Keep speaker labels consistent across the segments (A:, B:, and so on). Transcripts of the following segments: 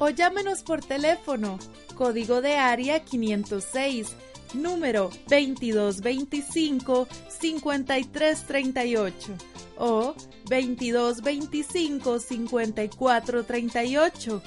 A: O llámenos por teléfono, código de área 506, número 2225-5338 o 2225-5438.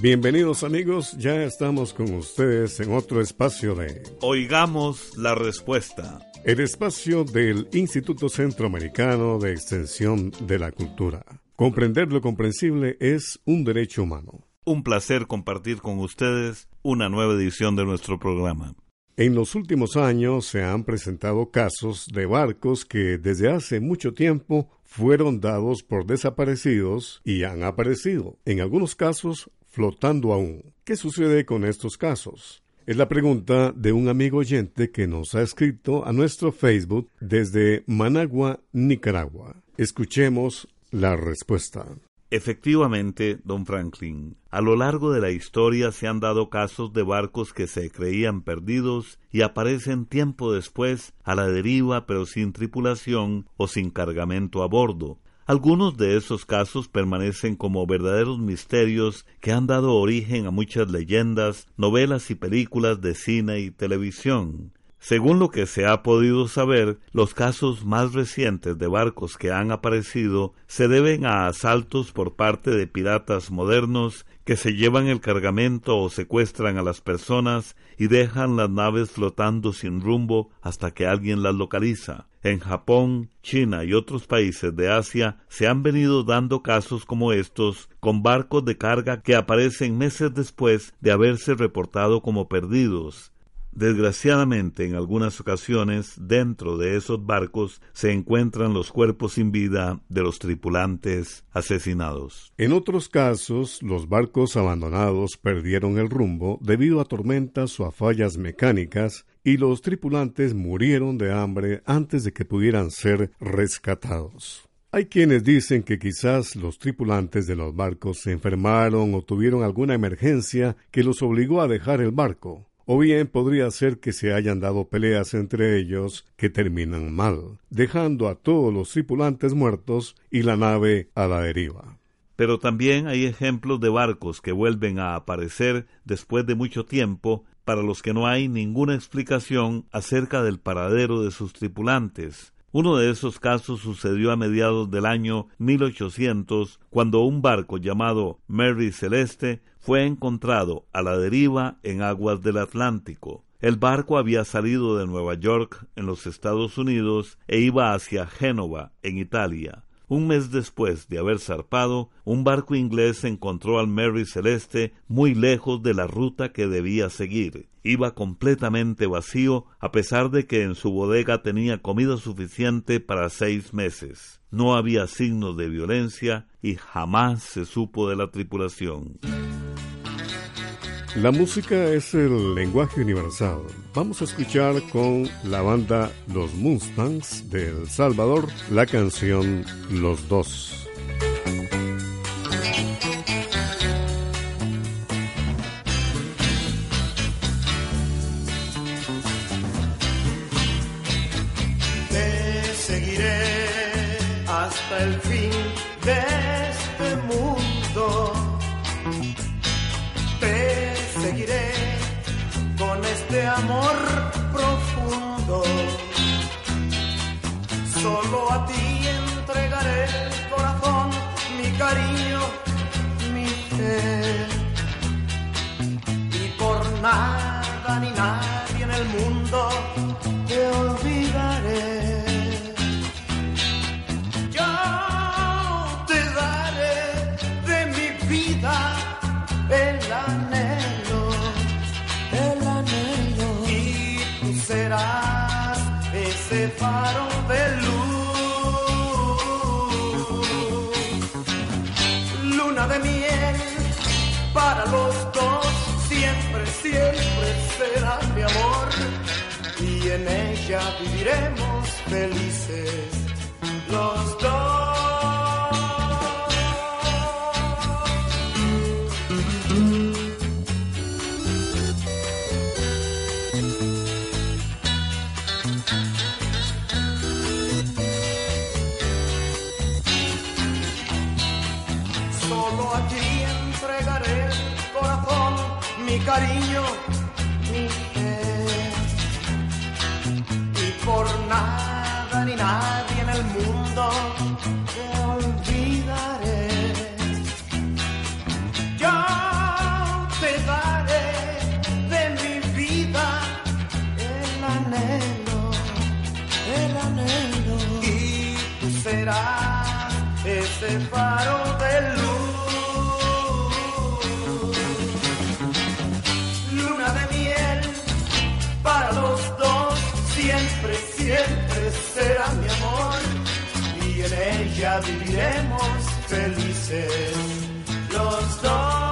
B: Bienvenidos amigos, ya estamos con ustedes en otro espacio de
C: Oigamos la respuesta.
B: El espacio del Instituto Centroamericano de Extensión de la Cultura. Comprender lo comprensible es un derecho humano.
C: Un placer compartir con ustedes una nueva edición de nuestro programa.
B: En los últimos años se han presentado casos de barcos que desde hace mucho tiempo fueron dados por desaparecidos y han aparecido, en algunos casos flotando aún. ¿Qué sucede con estos casos? Es la pregunta de un amigo oyente que nos ha escrito a nuestro Facebook desde Managua, Nicaragua. Escuchemos la respuesta.
C: Efectivamente, don Franklin, a lo largo de la historia se han dado casos de barcos que se creían perdidos y aparecen tiempo después a la deriva pero sin tripulación o sin cargamento a bordo, algunos de esos casos permanecen como verdaderos misterios que han dado origen a muchas leyendas, novelas y películas de cine y televisión. Según lo que se ha podido saber, los casos más recientes de barcos que han aparecido se deben a asaltos por parte de piratas modernos que se llevan el cargamento o secuestran a las personas y dejan las naves flotando sin rumbo hasta que alguien las localiza. En Japón, China y otros países de Asia se han venido dando casos como estos con barcos de carga que aparecen meses después de haberse reportado como perdidos Desgraciadamente, en algunas ocasiones, dentro de esos barcos se encuentran los cuerpos sin vida de los tripulantes asesinados.
B: En otros casos, los barcos abandonados perdieron el rumbo debido a tormentas o a fallas mecánicas y los tripulantes murieron de hambre antes de que pudieran ser rescatados. Hay quienes dicen que quizás los tripulantes de los barcos se enfermaron o tuvieron alguna emergencia que los obligó a dejar el barco o bien podría ser que se hayan dado peleas entre ellos que terminan mal, dejando a todos los tripulantes muertos y la nave a la deriva.
C: Pero también hay ejemplos de barcos que vuelven a aparecer después de mucho tiempo para los que no hay ninguna explicación acerca del paradero de sus tripulantes, uno de esos casos sucedió a mediados del año 1800, cuando un barco llamado Mary Celeste fue encontrado a la deriva en aguas del Atlántico. El barco había salido de Nueva York, en los Estados Unidos, e iba hacia Génova, en Italia. Un mes después de haber zarpado, un barco inglés encontró al Mary Celeste muy lejos de la ruta que debía seguir. Iba completamente vacío, a pesar de que en su bodega tenía comida suficiente para seis meses. No había signos de violencia y jamás se supo de la tripulación.
B: La música es el lenguaje universal. Vamos a escuchar con la banda Los Mustangs de El Salvador la canción Los Dos.
D: Nada ni nadie en el mundo te olvidaré. Yo te daré de mi vida el anhelo, el anhelo. Y tú serás ese faro viviremos felices los dos.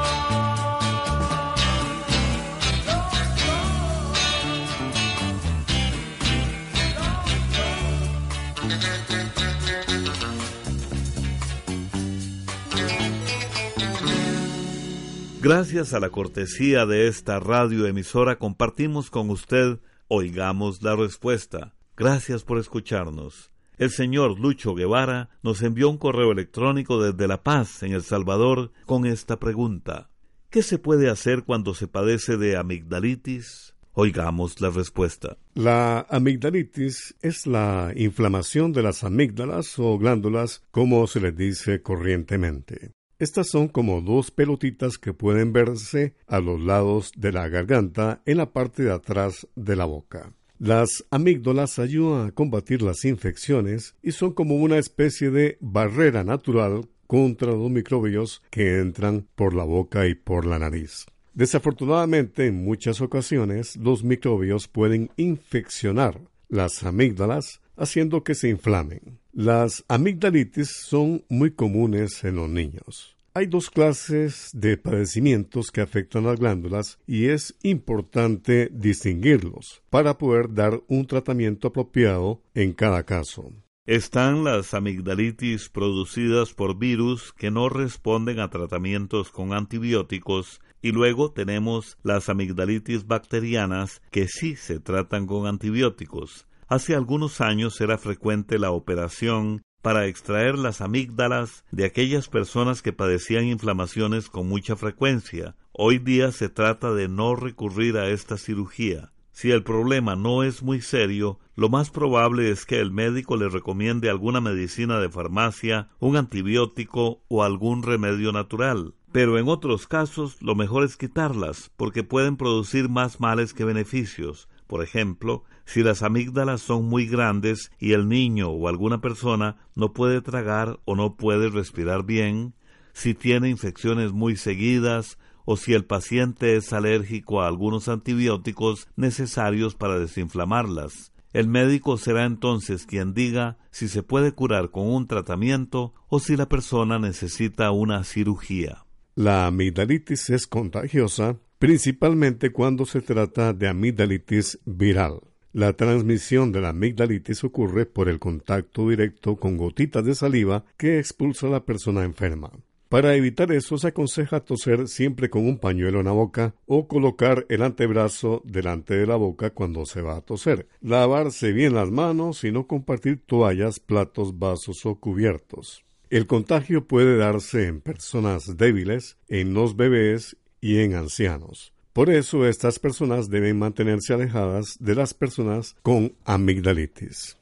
C: Gracias a la cortesía de esta radioemisora compartimos con usted Oigamos la Respuesta. Gracias por escucharnos. El señor Lucho Guevara nos envió un correo electrónico desde La Paz, en El Salvador, con esta pregunta. ¿Qué se puede hacer cuando se padece de amigdalitis? Oigamos la respuesta.
B: La amigdalitis es la inflamación de las amígdalas o glándulas, como se les dice corrientemente. Estas son como dos pelotitas que pueden verse a los lados de la garganta en la parte de atrás de la boca. Las amígdalas ayudan a combatir las infecciones y son como una especie de barrera natural contra los microbios que entran por la boca y por la nariz. Desafortunadamente, en muchas ocasiones, los microbios pueden infeccionar las amígdalas, haciendo que se inflamen. Las amigdalitis son muy comunes en los niños. Hay dos clases de padecimientos que afectan las glándulas y es importante distinguirlos para poder dar un tratamiento apropiado en cada caso.
C: Están las amigdalitis producidas por virus que no responden a tratamientos con antibióticos y luego tenemos las amigdalitis bacterianas que sí se tratan con antibióticos. Hace algunos años era frecuente la operación para extraer las amígdalas de aquellas personas que padecían inflamaciones con mucha frecuencia. Hoy día se trata de no recurrir a esta cirugía. Si el problema no es muy serio, lo más probable es que el médico le recomiende alguna medicina de farmacia, un antibiótico o algún remedio natural. Pero en otros casos lo mejor es quitarlas, porque pueden producir más males que beneficios. Por ejemplo, si las amígdalas son muy grandes y el niño o alguna persona no puede tragar o no puede respirar bien, si tiene infecciones muy seguidas o si el paciente es alérgico a algunos antibióticos necesarios para desinflamarlas. El médico será entonces quien diga si se puede curar con un tratamiento o si la persona necesita una cirugía.
B: La amigdalitis es contagiosa principalmente cuando se trata de amigdalitis viral. La transmisión de la amigdalitis ocurre por el contacto directo con gotitas de saliva que expulsa a la persona enferma. Para evitar eso se aconseja toser siempre con un pañuelo en la boca o colocar el antebrazo delante de la boca cuando se va a toser. Lavarse bien las manos y no compartir toallas, platos, vasos o cubiertos. El contagio puede darse en personas débiles, en los bebés y en ancianos. Por eso estas personas deben mantenerse alejadas de las personas con amigdalitis.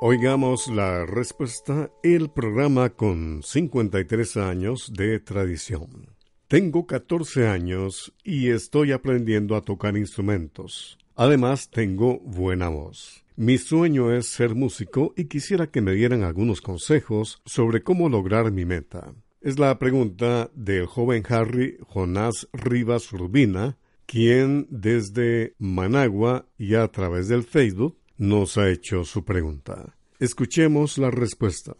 B: Oigamos la respuesta, el programa con 53 años de tradición. Tengo 14 años y estoy aprendiendo a tocar instrumentos. Además, tengo buena voz. Mi sueño es ser músico y quisiera que me dieran algunos consejos sobre cómo lograr mi meta. Es la pregunta del joven Harry Jonás Rivas Urbina, quien desde Managua y a través del Facebook nos ha hecho su pregunta. Escuchemos la respuesta.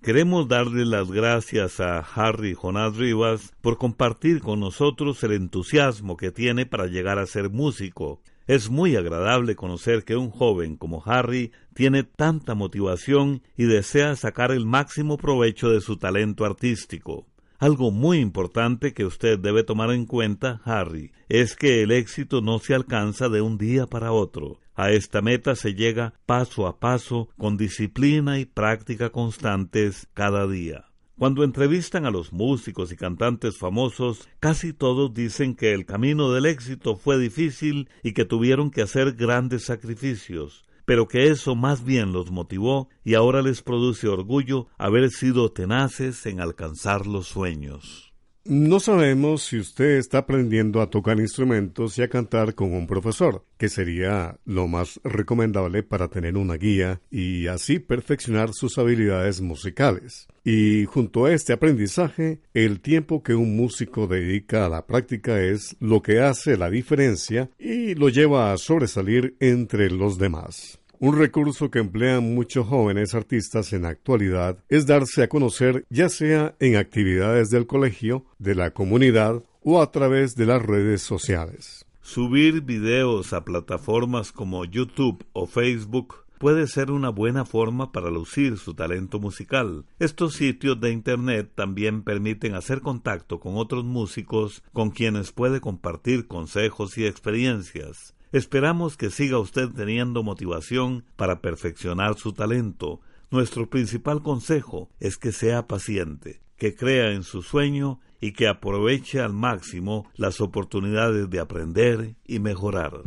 C: Queremos darle las gracias a Harry Jonás Rivas por compartir con nosotros el entusiasmo que tiene para llegar a ser músico es muy agradable conocer que un joven como Harry tiene tanta motivación y desea sacar el máximo provecho de su talento artístico. Algo muy importante que usted debe tomar en cuenta, Harry, es que el éxito no se alcanza de un día para otro. A esta meta se llega paso a paso, con disciplina y práctica constantes cada día. Cuando entrevistan a los músicos y cantantes famosos, casi todos dicen que el camino del éxito fue difícil y que tuvieron que hacer grandes sacrificios, pero que eso más bien los motivó y ahora les produce orgullo haber sido tenaces en alcanzar los sueños.
B: No sabemos si usted está aprendiendo a tocar instrumentos y a cantar con un profesor, que sería lo más recomendable para tener una guía y así perfeccionar sus habilidades musicales. Y junto a este aprendizaje, el tiempo que un músico dedica a la práctica es lo que hace la diferencia y lo lleva a sobresalir entre los demás. Un recurso que emplean muchos jóvenes artistas en la actualidad es darse a conocer ya sea en actividades del colegio, de la comunidad o a través de las redes sociales.
C: Subir videos a plataformas como YouTube o Facebook puede ser una buena forma para lucir su talento musical. Estos sitios de Internet también permiten hacer contacto con otros músicos con quienes puede compartir consejos y experiencias. Esperamos que siga usted teniendo motivación para perfeccionar su talento. Nuestro principal consejo es que sea paciente, que crea en su sueño y que aproveche al máximo las oportunidades de aprender y mejorar.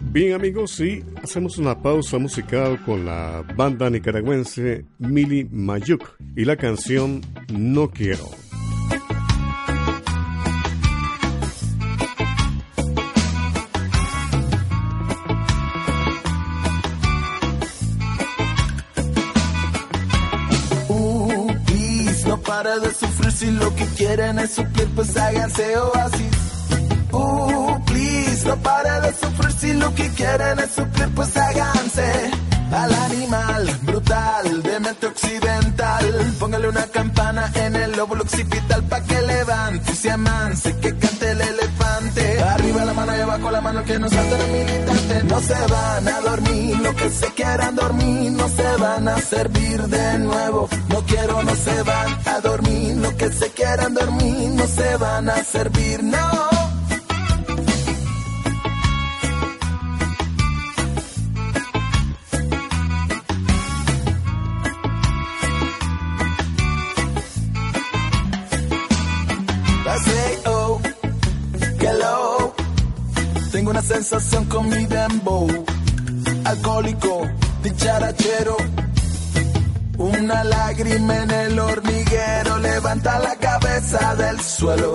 B: Bien amigos, sí, hacemos una pausa musical con la banda nicaragüense Mili Mayuk y la canción No Quiero.
E: Si lo que quieren es suplir, pues háganse oasis. Uh, please, no pare de sufrir si lo que quieren es suplir, pues háganse al animal brutal de occidental. Póngale una campana en el lóbulo occipital pa' que levante y se amance, mano y abajo la mano que no salta el militante. No se van a dormir, lo que se quieran dormir, no se van a servir de nuevo. No quiero, no se van a dormir, lo que se quieran dormir, no se van a servir, no. Sensación con mi dembow. Alcohólico, dicharachero. Una lágrima en el hormiguero levanta la cabeza del suelo.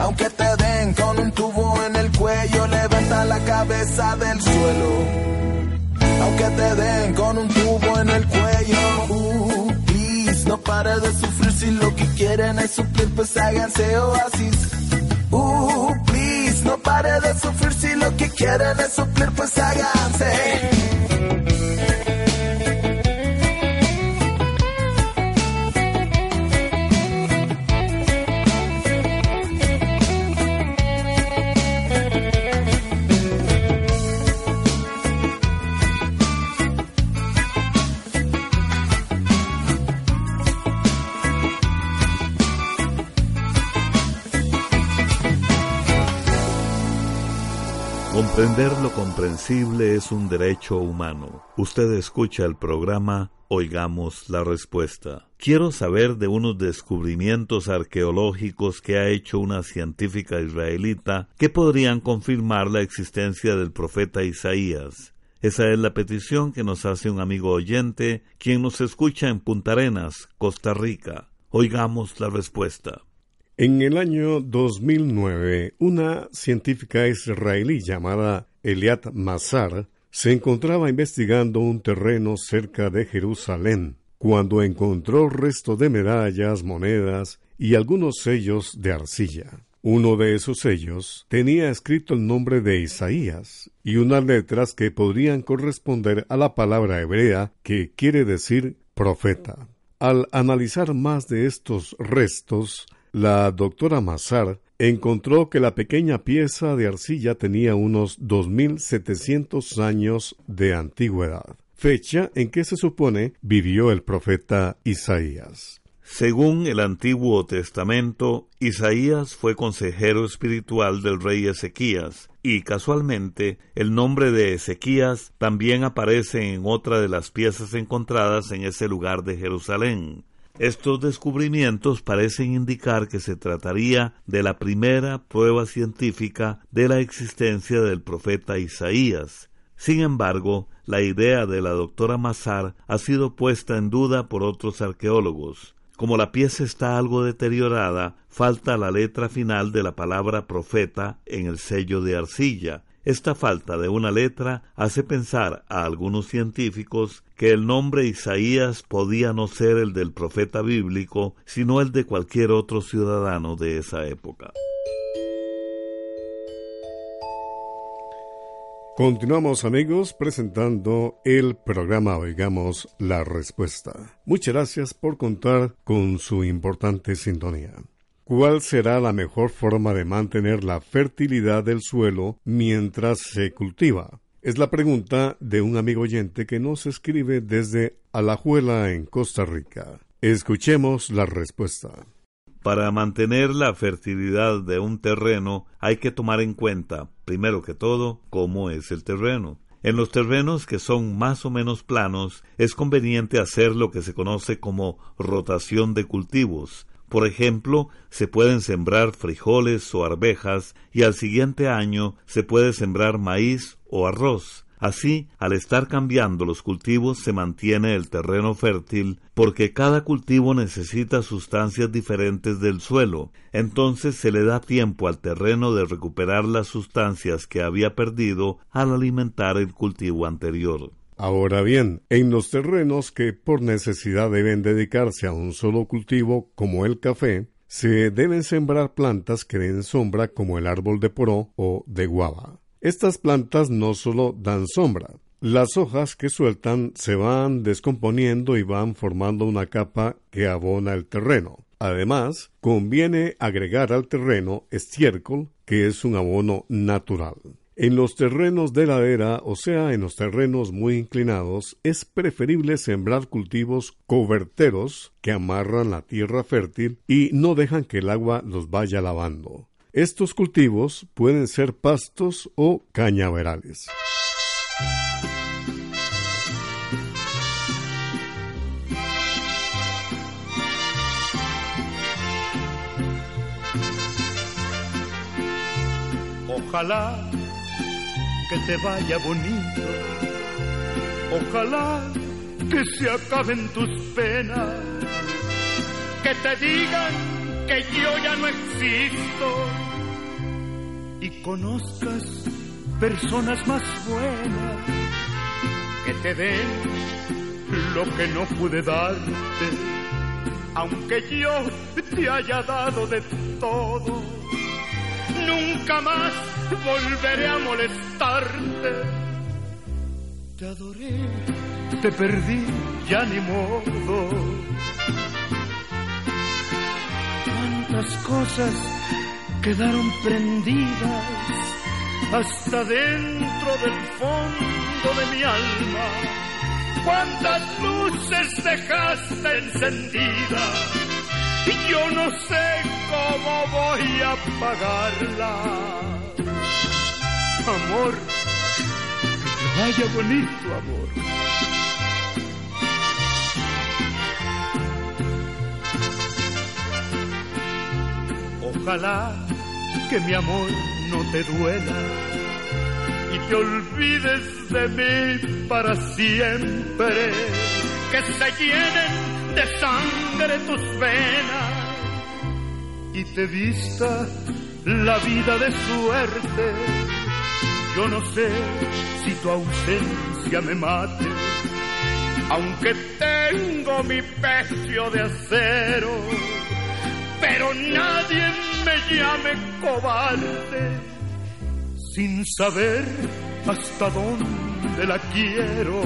E: Aunque te den con un tubo en el cuello, levanta la cabeza del suelo. Aunque te den con un tubo en el cuello, uh, please, no pare de sufrir si lo que quieren es suplir, pues háganse oasis. Uh, no pare de sufrir si lo que quieren es suplir, pues háganse.
C: Aprender lo comprensible es un derecho humano. Usted escucha el programa Oigamos la Respuesta. Quiero saber de unos descubrimientos arqueológicos que ha hecho una científica israelita que podrían confirmar la existencia del profeta Isaías. Esa es la petición que nos hace un amigo oyente, quien nos escucha en Punta Arenas, Costa Rica. Oigamos la respuesta.
B: En el año 2009, una científica israelí llamada Eliat Mazar se encontraba investigando un terreno cerca de Jerusalén cuando encontró restos de medallas, monedas y algunos sellos de arcilla. Uno de esos sellos tenía escrito el nombre de Isaías y unas letras que podrían corresponder a la palabra hebrea que quiere decir profeta. Al analizar más de estos restos, la doctora Mazar encontró que la pequeña pieza de arcilla tenía unos 2.700 años de antigüedad, fecha en que se supone vivió el profeta Isaías.
C: Según el Antiguo Testamento, Isaías fue consejero espiritual del rey Ezequías, y casualmente el nombre de Ezequías también aparece en otra de las piezas encontradas en ese lugar de Jerusalén. Estos descubrimientos parecen indicar que se trataría de la primera prueba científica de la existencia del profeta Isaías. Sin embargo, la idea de la doctora Mazar ha sido puesta en duda por otros arqueólogos. Como la pieza está algo deteriorada, falta la letra final de la palabra profeta en el sello de arcilla, esta falta de una letra hace pensar a algunos científicos que el nombre Isaías podía no ser el del profeta bíblico, sino el de cualquier otro ciudadano de esa época.
B: Continuamos amigos presentando el programa Oigamos la Respuesta. Muchas gracias por contar con su importante sintonía. ¿Cuál será la mejor forma de mantener la fertilidad del suelo mientras se cultiva? Es la pregunta de un amigo oyente que nos escribe desde Alajuela en Costa Rica. Escuchemos la respuesta.
C: Para mantener la fertilidad de un terreno hay que tomar en cuenta, primero que todo, cómo es el terreno. En los terrenos que son más o menos planos es conveniente hacer lo que se conoce como rotación de cultivos, por ejemplo, se pueden sembrar frijoles o arvejas y al siguiente año se puede sembrar maíz o arroz. Así, al estar cambiando los cultivos se mantiene el terreno fértil porque cada cultivo necesita sustancias diferentes del suelo. Entonces se le da tiempo al terreno de recuperar las sustancias que había perdido al alimentar el cultivo anterior.
B: Ahora bien, en los terrenos que por necesidad deben dedicarse a un solo cultivo, como el café, se deben sembrar plantas que den sombra como el árbol de poró o de guava. Estas plantas no solo dan sombra, las hojas que sueltan se van descomponiendo y van formando una capa que abona el terreno. Además, conviene agregar al terreno estiércol, que es un abono natural. En los terrenos de ladera, o sea, en los terrenos muy inclinados, es preferible sembrar cultivos coberteros que amarran la tierra fértil y no dejan que el agua los vaya lavando. Estos cultivos pueden ser pastos o cañaverales.
F: Ojalá que te vaya bonito. Ojalá que se acaben tus penas, que te digan que yo ya no existo y conozcas personas más buenas que te den lo que no pude darte, aunque yo te haya dado de todo, nunca más volveré a molestarte. Te adoré, te perdí, ya ni modo. Cuántas cosas quedaron prendidas hasta dentro del fondo de mi alma. Cuántas luces dejaste encendidas y yo no sé cómo voy a apagarlas Amor, que te vaya bonito, amor. Ojalá que mi amor no te duela y te olvides de mí para siempre. Que se llenen de sangre tus venas y te vista la vida de suerte. Yo no sé si tu ausencia me mate, aunque tengo mi pecho de acero, pero nadie me llame cobarde sin saber hasta dónde la quiero.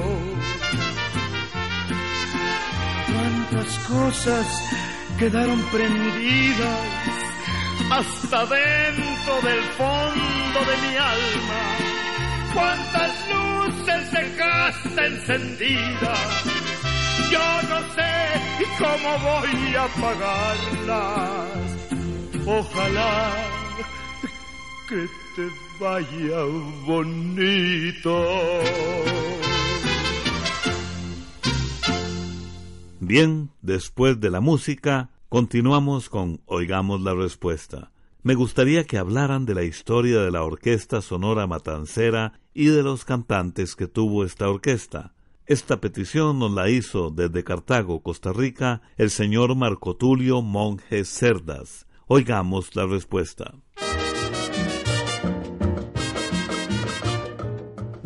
F: Cuántas cosas quedaron prendidas hasta dentro del fondo de mi alma. Cuántas luces dejaste encendidas, yo no sé cómo voy a apagarlas. Ojalá que te vaya bonito.
C: Bien, después de la música, continuamos con Oigamos la Respuesta. Me gustaría que hablaran de la historia de la Orquesta Sonora Matancera y de los cantantes que tuvo esta orquesta. Esta petición nos la hizo desde Cartago, Costa Rica, el señor Marco Tulio Monjes Cerdas. Oigamos la respuesta.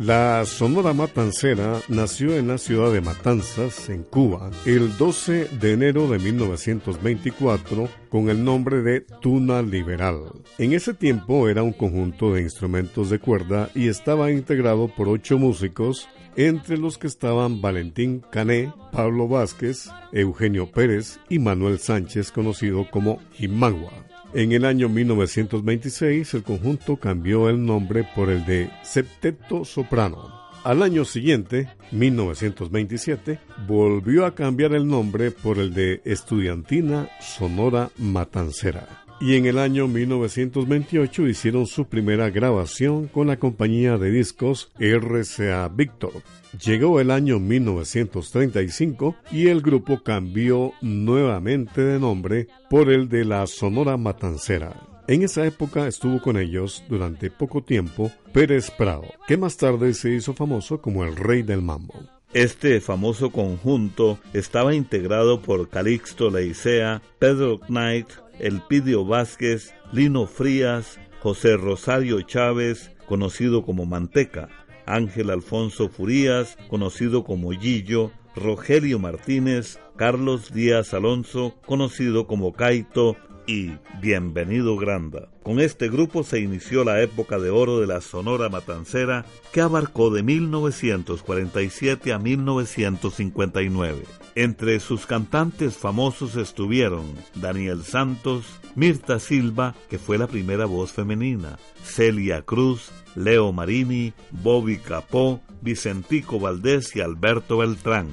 B: La Sonora Matancera nació en la ciudad de Matanzas, en Cuba, el 12 de enero de 1924 con el nombre de Tuna Liberal. En ese tiempo era un conjunto de instrumentos de cuerda y estaba integrado por ocho músicos, entre los que estaban Valentín Cané, Pablo Vázquez, Eugenio Pérez y Manuel Sánchez, conocido como Jimagua. En el año 1926 el conjunto cambió el nombre por el de Septeto Soprano. Al año siguiente, 1927, volvió a cambiar el nombre por el de Estudiantina Sonora Matancera. Y en el año 1928 hicieron su primera grabación con la compañía de discos RCA Victor, Llegó el año 1935 y el grupo cambió nuevamente de nombre por el de la Sonora Matancera. En esa época estuvo con ellos durante poco tiempo Pérez Prado, que más tarde se hizo famoso como el Rey del Mambo.
C: Este famoso conjunto estaba integrado por Calixto Leicea, Pedro Knight, Elpidio Vázquez, Lino Frías, José Rosario Chávez, conocido como Manteca, Ángel Alfonso Furías, conocido como Gillo, Rogelio Martínez, Carlos Díaz Alonso, conocido como Caito, y Bienvenido Granda. Con este grupo se inició la época de oro de la Sonora Matancera que abarcó de 1947 a 1959. Entre sus cantantes famosos estuvieron Daniel Santos, Mirta Silva, que fue la primera voz femenina, Celia Cruz, Leo Marini, Bobby Capó, Vicentico Valdés y Alberto Beltrán.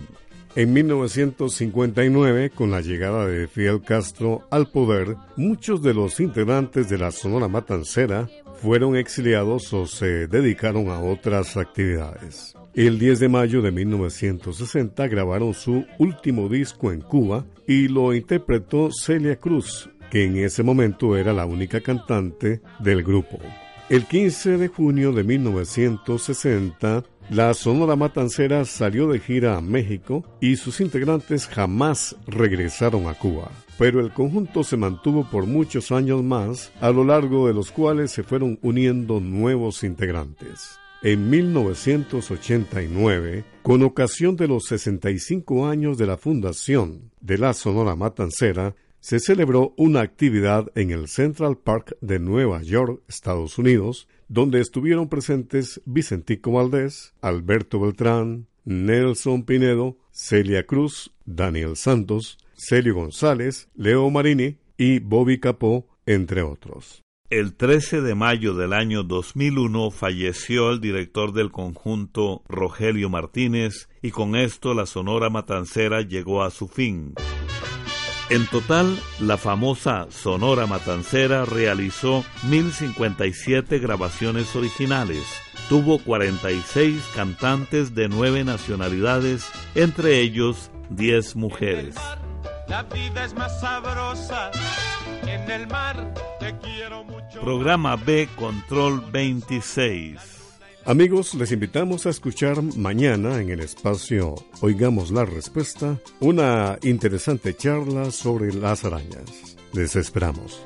B: En 1959, con la llegada de Fidel Castro al poder, muchos de los integrantes de la Sonora Matancera fueron exiliados o se dedicaron a otras actividades. El 10 de mayo de 1960 grabaron su último disco en Cuba y lo interpretó Celia Cruz, que en ese momento era la única cantante del grupo. El 15 de junio de 1960, la Sonora Matancera salió de gira a México y sus integrantes jamás regresaron a Cuba. Pero el conjunto se mantuvo por muchos años más, a lo largo de los cuales se fueron uniendo nuevos integrantes. En 1989, con ocasión de los 65 años de la fundación de la Sonora Matancera, se celebró una actividad en el Central Park de Nueva York, Estados Unidos, donde estuvieron presentes Vicentico Valdés, Alberto Beltrán, Nelson Pinedo, Celia Cruz, Daniel Santos, Celio González, Leo Marini y Bobby Capó, entre otros.
C: El 13 de mayo del año 2001 falleció el director del conjunto Rogelio Martínez y con esto la Sonora Matancera llegó a su fin. En total, la famosa Sonora Matancera realizó 1057 grabaciones originales. Tuvo 46 cantantes de nueve nacionalidades, entre ellos 10 mujeres. La vida es más sabrosa en el mar. Te quiero mucho. Programa B Control 26.
B: Amigos, les invitamos a escuchar mañana en el espacio Oigamos la Respuesta una interesante charla sobre las arañas. Les esperamos.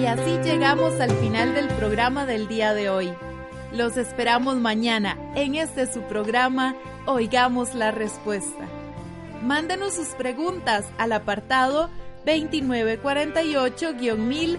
A: Y así llegamos al final del programa del día de hoy. Los esperamos mañana en este su programa Oigamos la Respuesta. Mándenos sus preguntas al apartado 2948-1000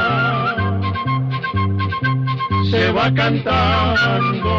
F: va cantando